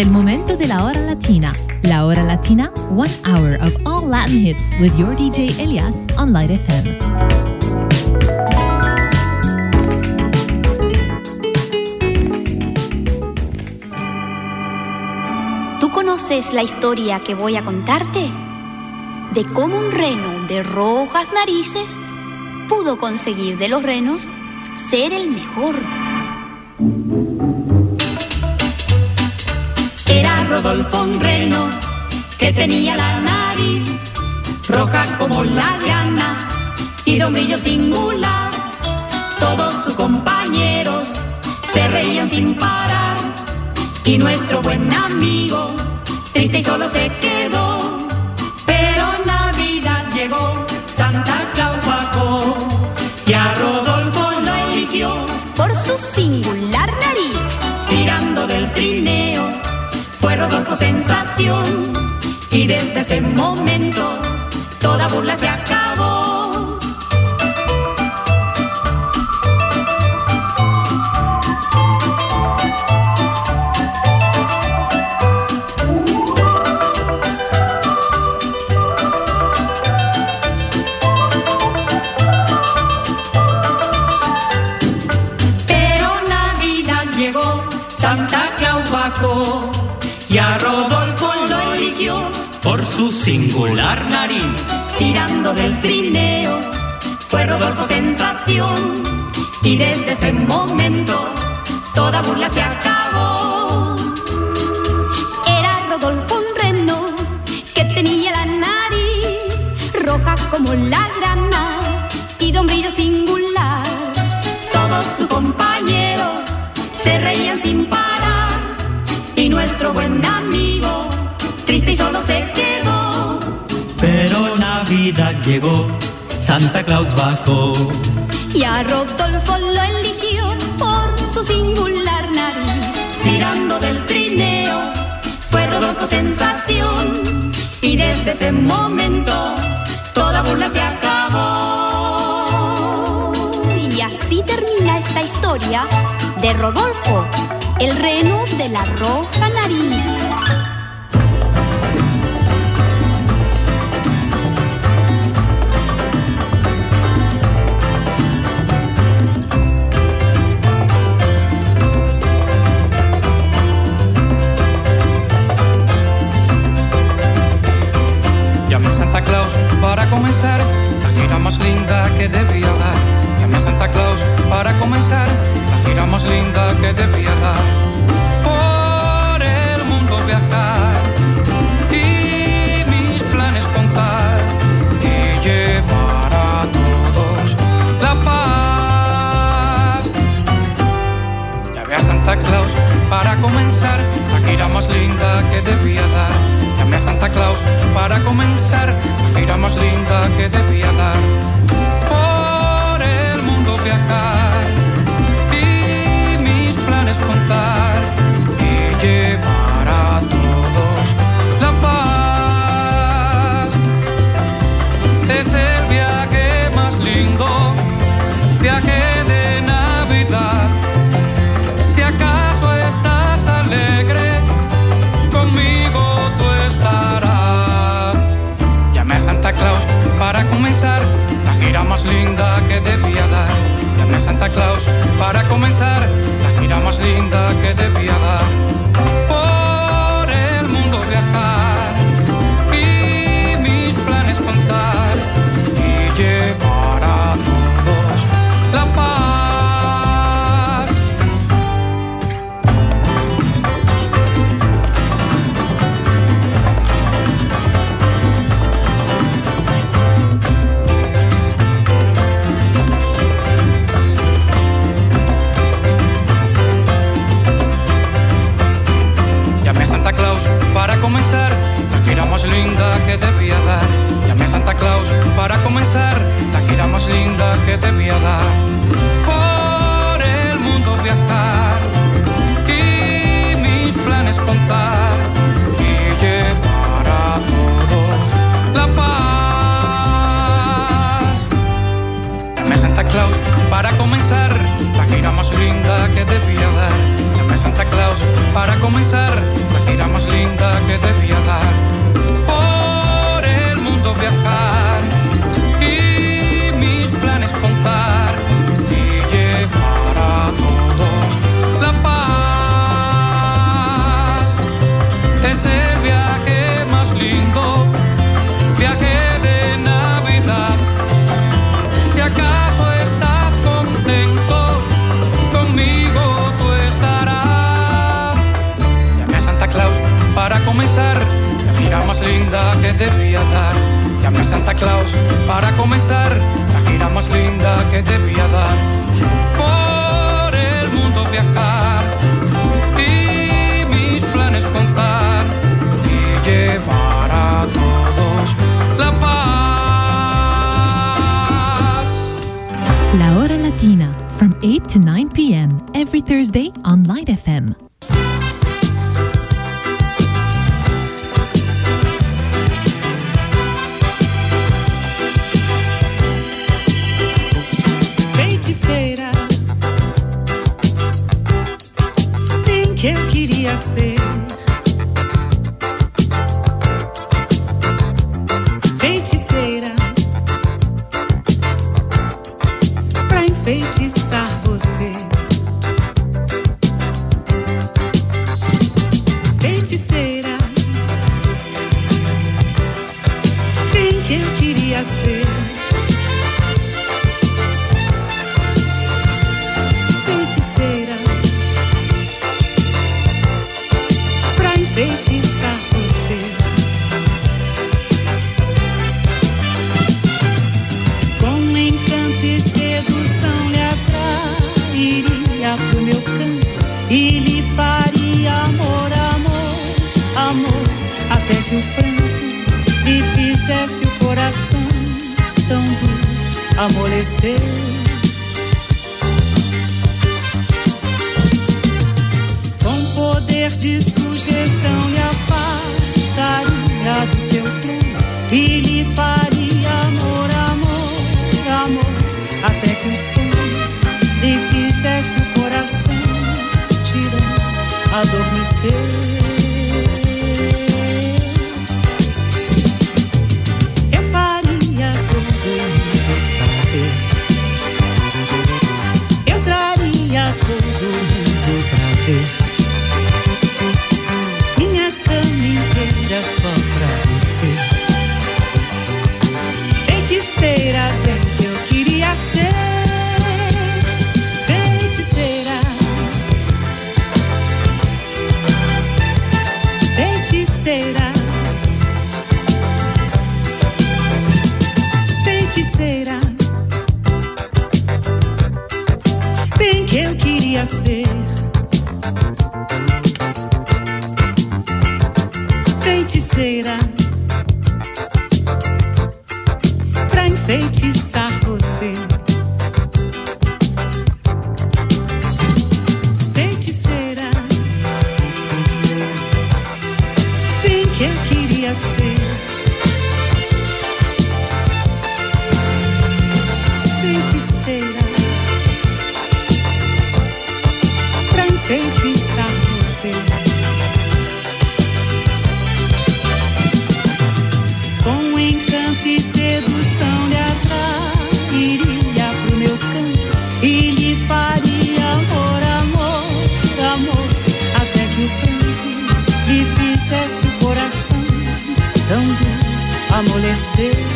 El momento de la hora latina. La hora latina, one hour of all Latin hits with your DJ Elias on Light FM. ¿Tú conoces la historia que voy a contarte? De cómo un reno de rojas narices pudo conseguir de los renos ser el mejor. Rodolfo un reno que tenía la nariz roja como la grana y de un brillo singular. Todos sus compañeros se reían sin parar y nuestro buen amigo triste y solo se quedó. Pero Navidad llegó, Santa Claus bajó y a Rodolfo lo eligió Por su singular nariz, tirando del trineo. Rodolfo sensación y desde ese momento toda burla se acabó. Pero Navidad llegó, Santa Claus bajó y a Rodolfo lo eligió por su singular nariz. tirando del trineo. Fue Rodolfo sensación y desde ese momento toda burla se acabó. era Rodolfo un reno que tenía la nariz roja como la grana y de un brillo singular. Todos sus compañeros se reían sin parar y nuestro buen amigo triste y solo se quedó. Pero Navidad llegó, Santa Claus bajó. Y a Rodolfo lo eligió por su singular nariz. tirando del trineo. Fue Rodolfo sensación y desde ese momento toda burla se acabó. Y así termina esta historia de Rodolfo, el reno de la roja nariz. Llamé a Santa Claus para comenzar la gira más linda que debía dar. Llamé a Santa Claus para comenzar más linda que debía dar. Por el mundo viajar y mis planes contar y llevar a todos la paz. Llamé a Santa Claus para comenzar la gira más linda que debía dar. debía dar. Llamé a Santa Claus para comenzar la gira más linda que debía dar. Por el mundo viajar y mis planes contar y llevar a todos la paz. La hora latina, from 8 to 9 p.m. every Thursday on Light FM. e fizesse o coração tão duro amolecer. Com poder de sugestão lhe afastaria do seu trono e lhe faria amor, amor, amor, até que o sono lhe fizesse o coração tirar adormecer. amolecer.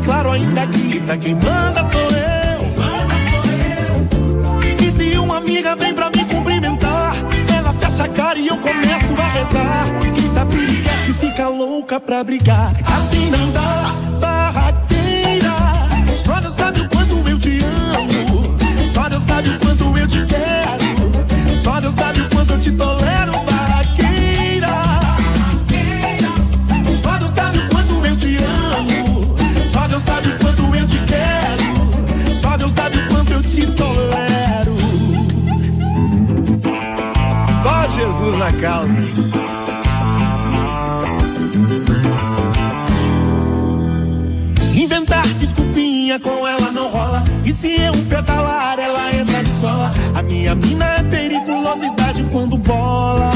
Claro, ainda grita: quem manda sou eu. E se uma amiga vem pra me cumprimentar, ela fecha a cara e eu começo a rezar. Grita piriguete, fica louca pra brigar. Assim não dá, barraqueira. Só Deus sabe o quanto eu te amo. Só Deus sabe o quanto eu te quero. Só Deus sabe o quanto eu te tolero, Jesus na causa. Inventar desculpinha com ela não rola. E se eu pedalar, ela entra de sola. A minha mina é periculosidade quando bola.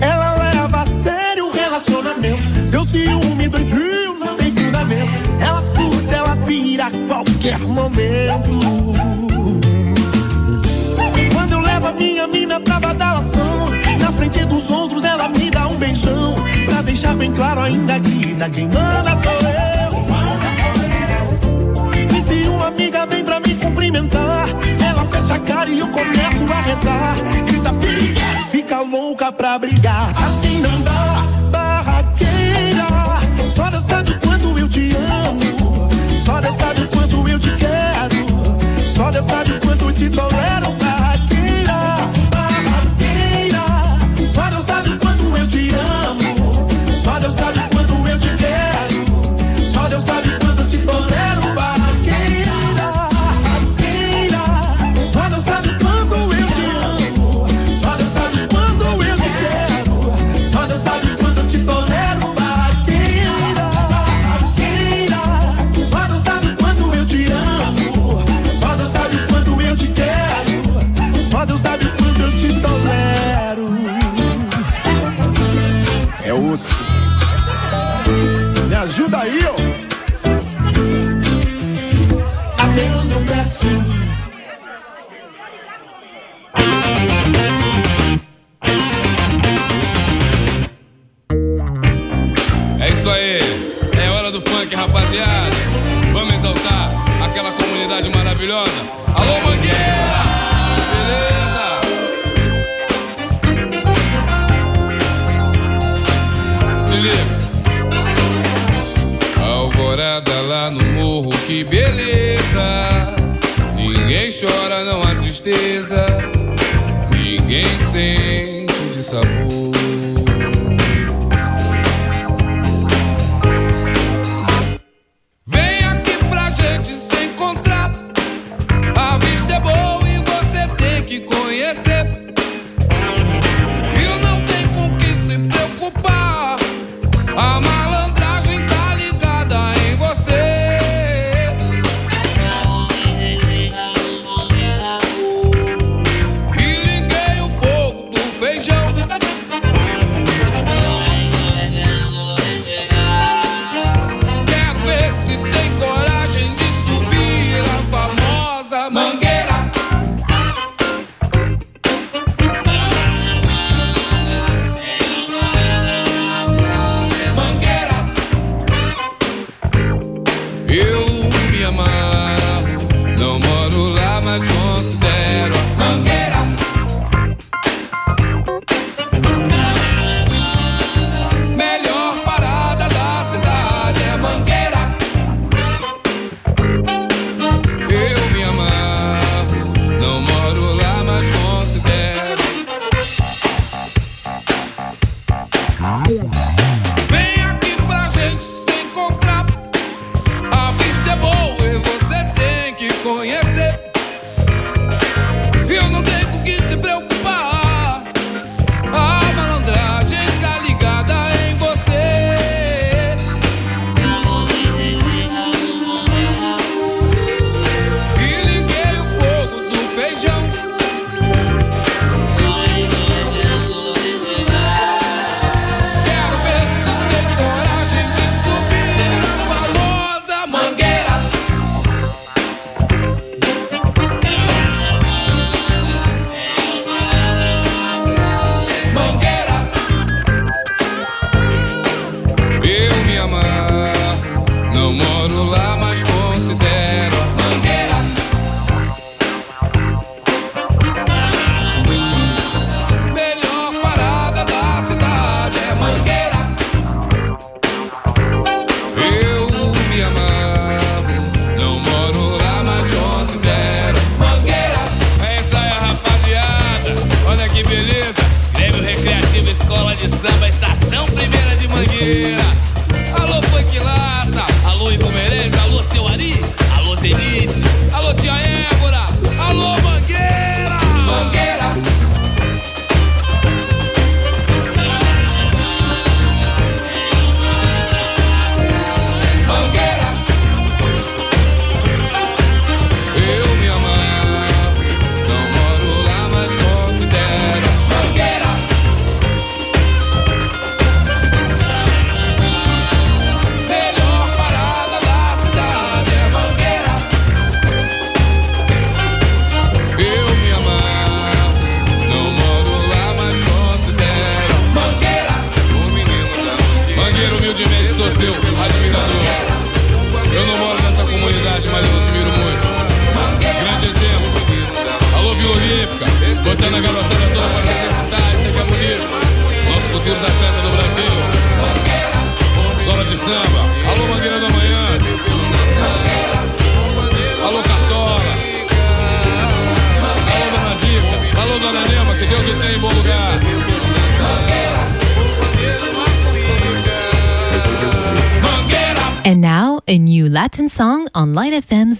Ela leva a sério o relacionamento. Seu ciúme doentio não tem fundamento. Ela surta, ela vira a qualquer momento. Minha mina pra badalação, na frente dos outros ela me dá um beijão. Pra deixar bem claro, ainda grita: quem manda sou eu. E se uma amiga vem pra me cumprimentar, ela fecha a cara e eu começo a rezar. Grita piriguete, fica louca pra brigar. Assim não dá, barraqueira. Só Deus sabe quanto eu te amo. Só Deus sabe quanto eu te quero. Só Deus sabe quanto te tolero, barraqueira. Deus sabe o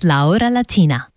La Hora Latina.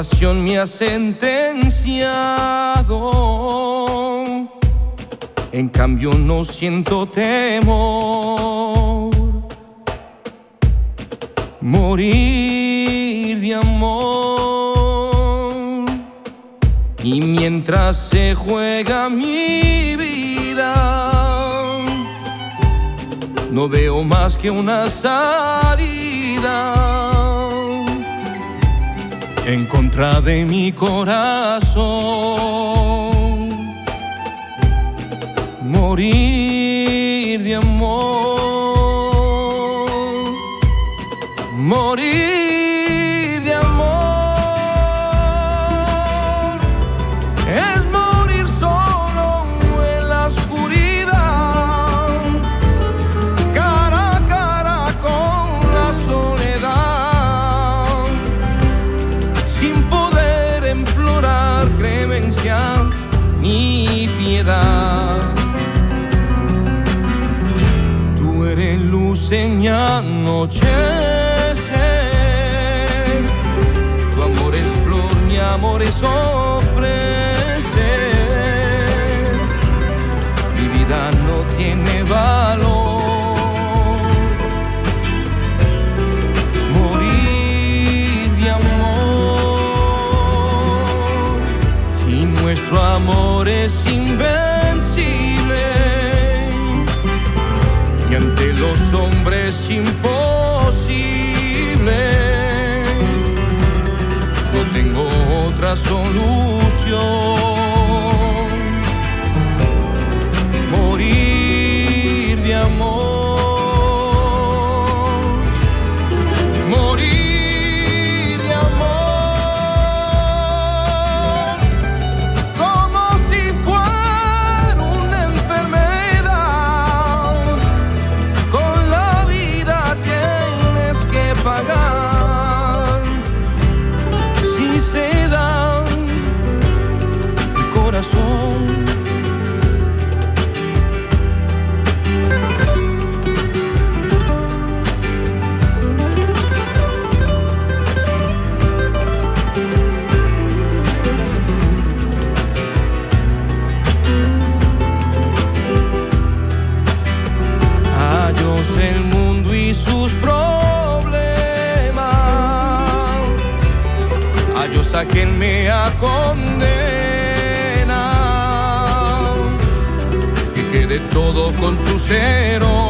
pasión me ha sentenciado. En cambio no siento temor. Morir de amor. Y mientras se juega mi vida, no veo más que una salida en contra de mi corazón. Morir de amor. Morir con su cero.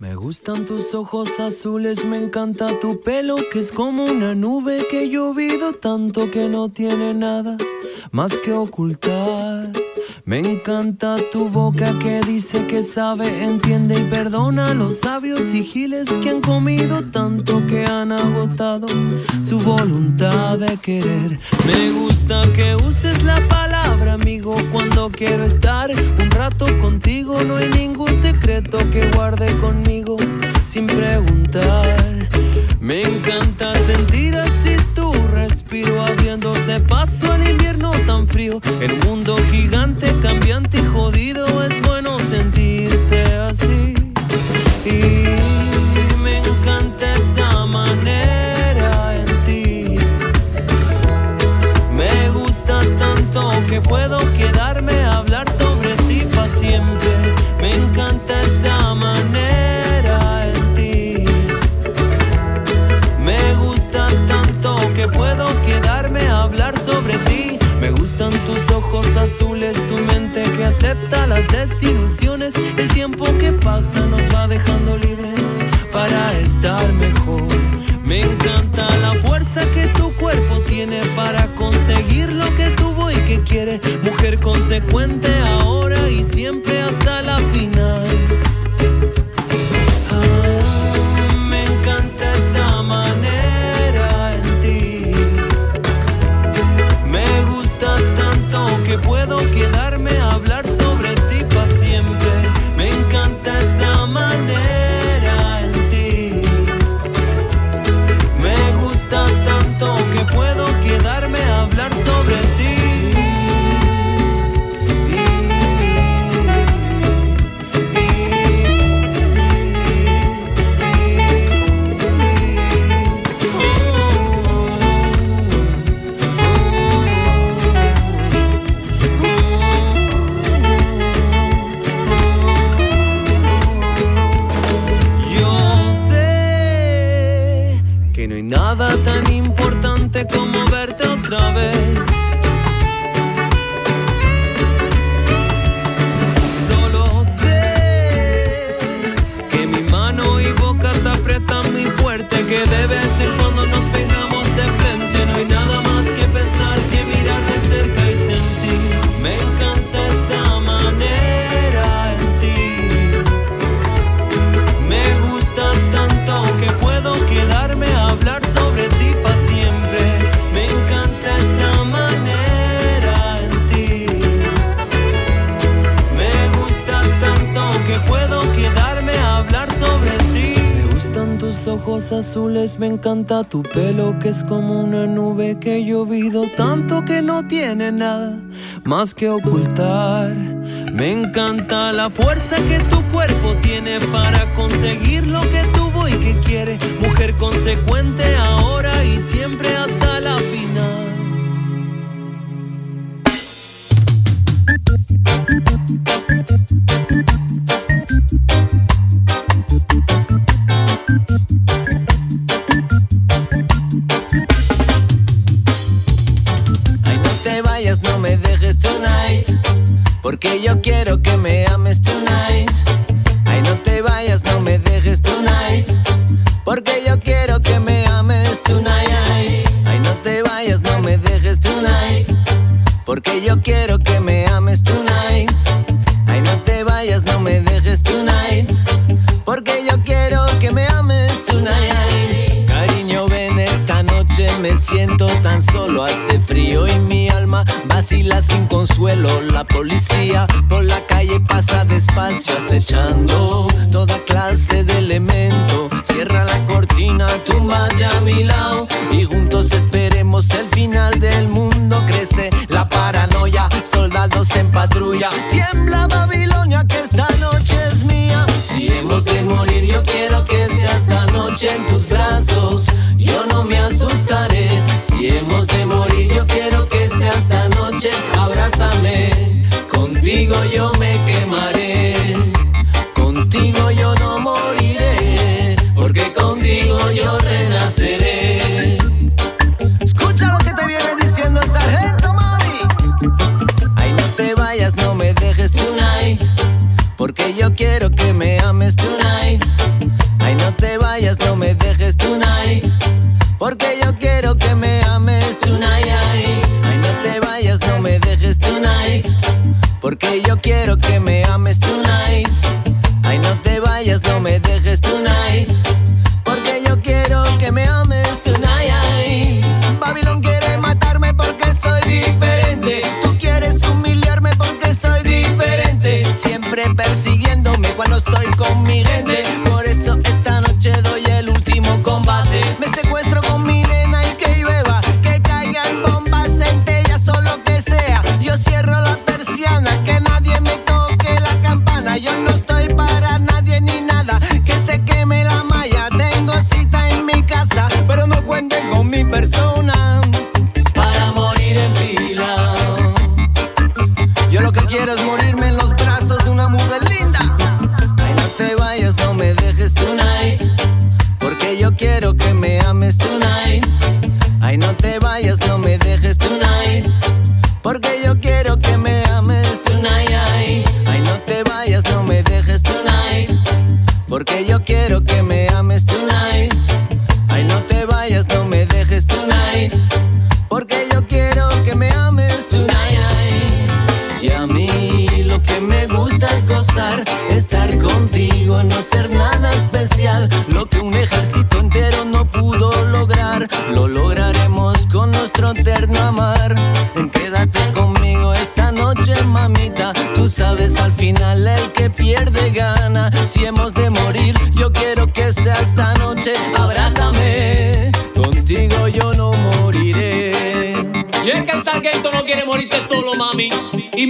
Me gustan tus ojos azules, me encanta tu pelo que es como una nube que he llovido tanto que no tiene nada más que ocultar. Me encanta tu boca que dice que sabe, entiende y perdona a los sabios y giles que han comido tanto que han agotado su voluntad de querer. Me gusta que uses la palabra amigo cuando quiero estar un rato contigo. No hay ningún secreto que guarde conmigo sin preguntar. Me encanta sentir así tu respiro, abriéndose paso al invierno tan frío. Un mundo gigante, cambiante y jodido, es bueno sentirse así. Y me encanta esa manera en ti. Me gusta tanto que puedo quedarme quedarme a hablar sobre ti. Me gustan tus ojos azules, tu mente que acepta las desilusiones. El tiempo que pasa nos va dejando libres para estar mejor. Me encanta la fuerza que tu cuerpo tiene para conseguir lo que tuvo y que quiere. Mujer consecuente me encanta tu pelo que es como una nube que he llovido tanto que no tiene nada más que ocultar. Me encanta la fuerza que tu cuerpo tiene para conseguir lo que tuvo policía por la calle pasa despacio acechando toda clase de elemento. Cierra la cortina, túmbate a mi lado y juntos esperemos el final del mundo. Crece la paranoia, soldados en patrulla, tiembla. Porque yo quiero que me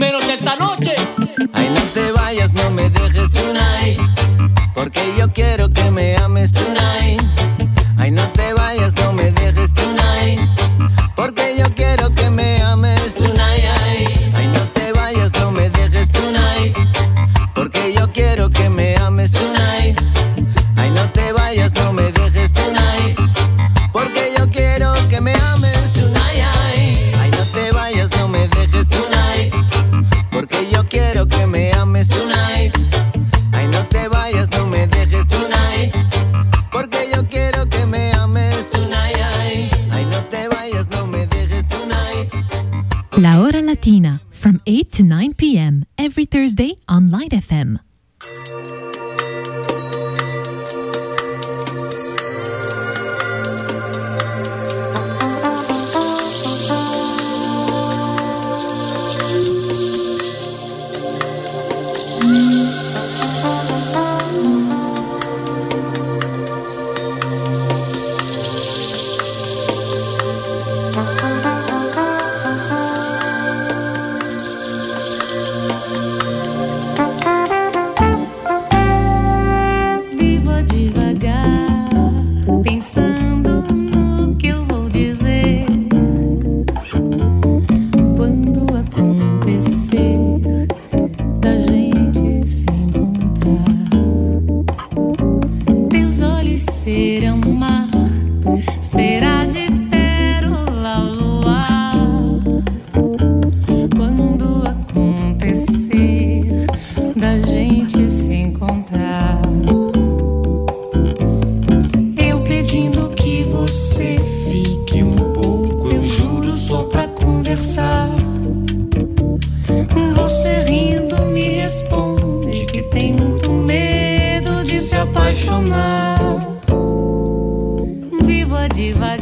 Pero que esta noche apaixonar. Viva diva.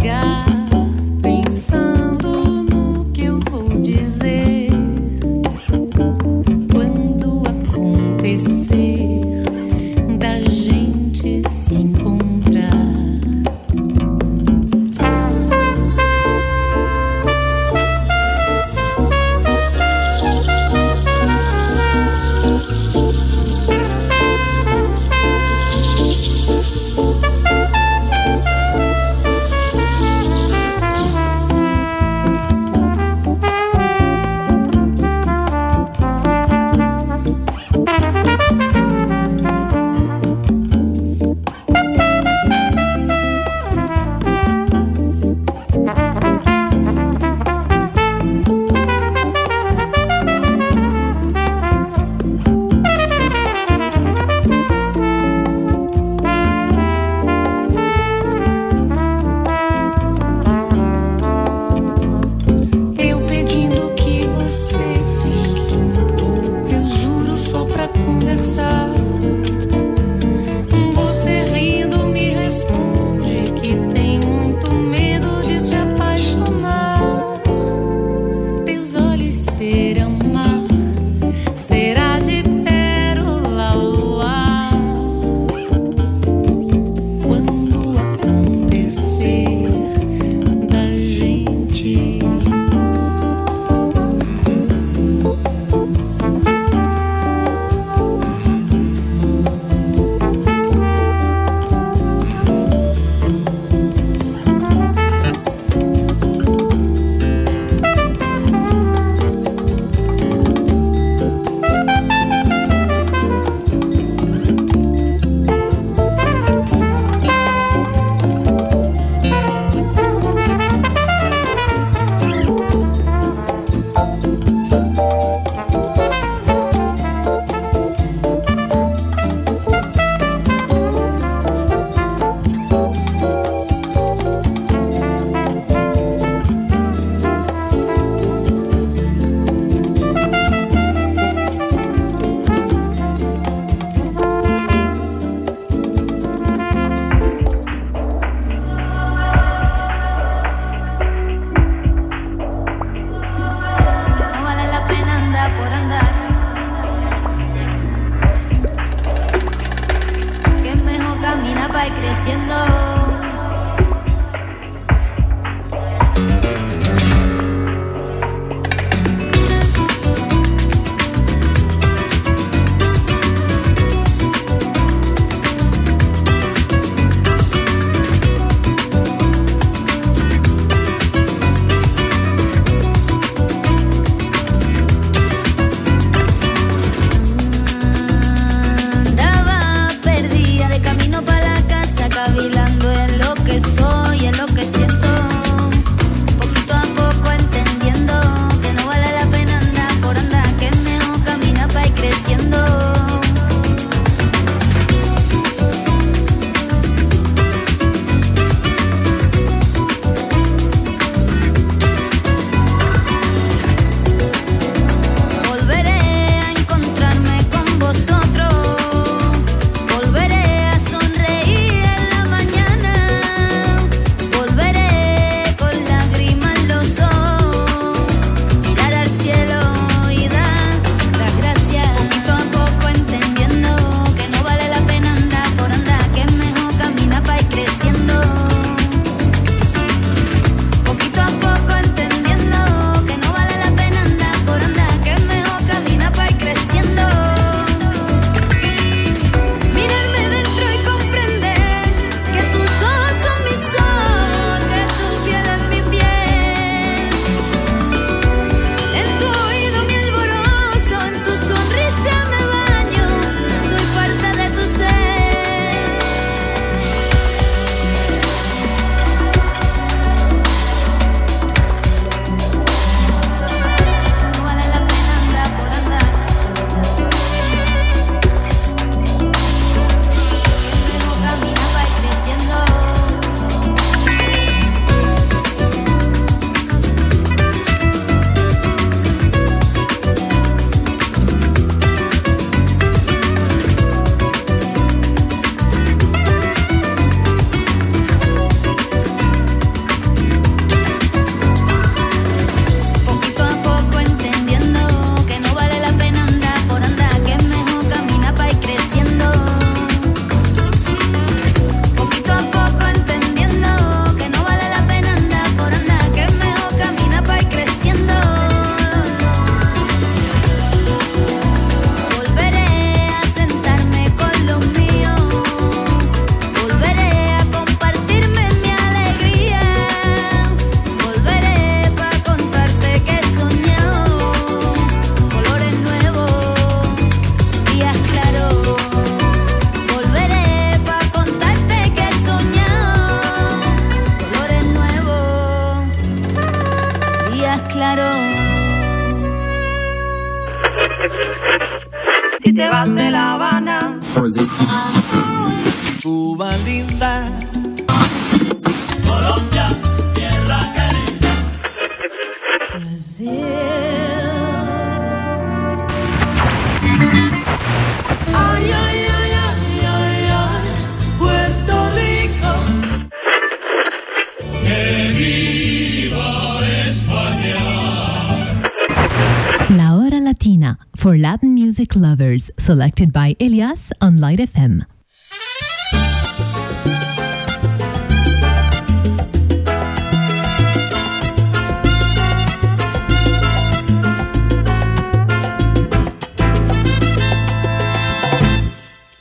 Colors, selected by Elias on Light FM.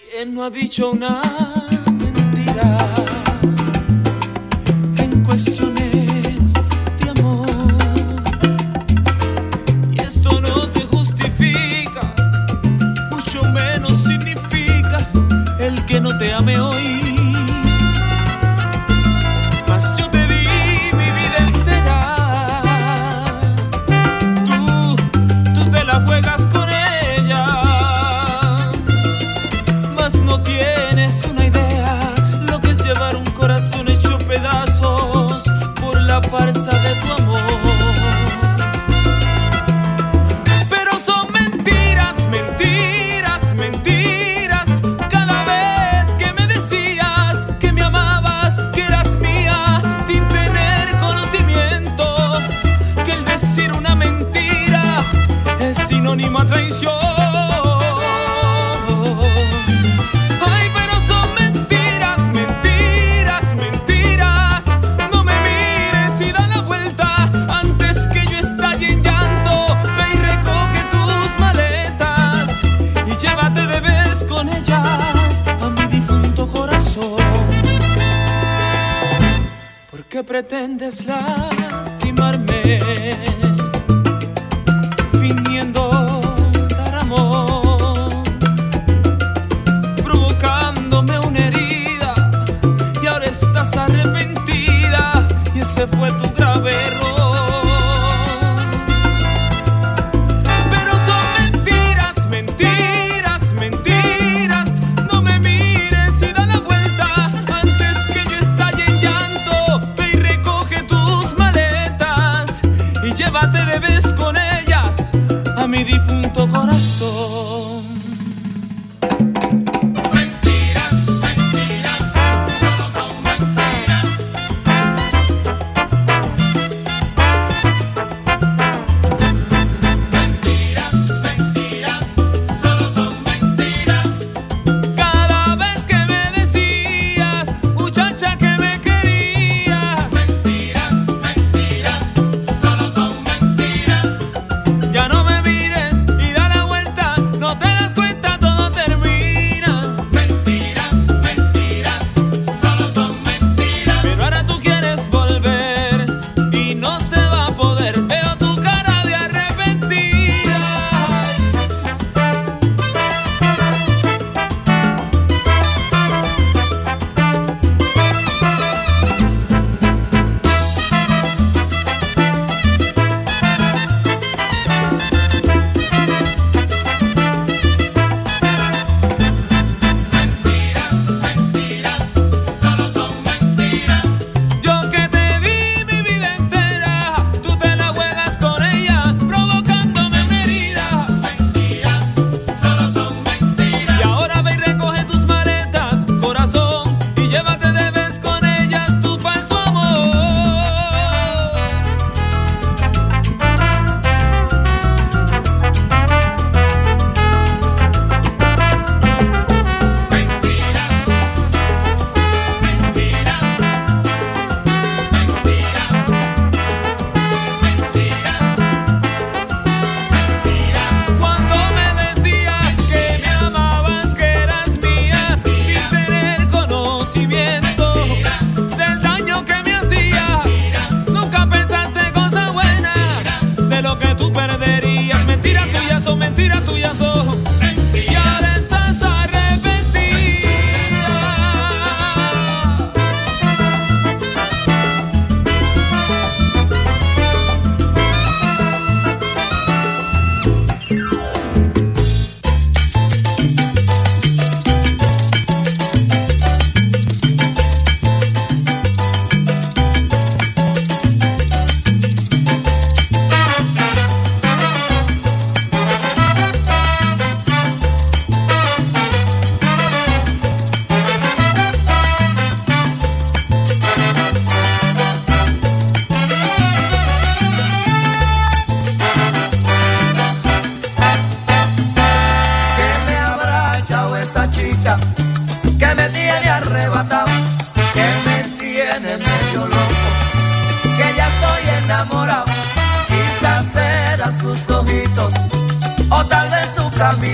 ¿Quién no ha dicho una mentira? traición. Ay, pero son mentiras, mentiras, mentiras. No me mires y da la vuelta antes que yo estalle en llanto. Ve y recoge tus maletas y llévate de vez con ellas a mi difunto corazón. ¿Por qué pretendes la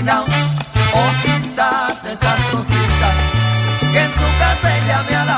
O quizás esas cositas que en su casa ella me ha dado.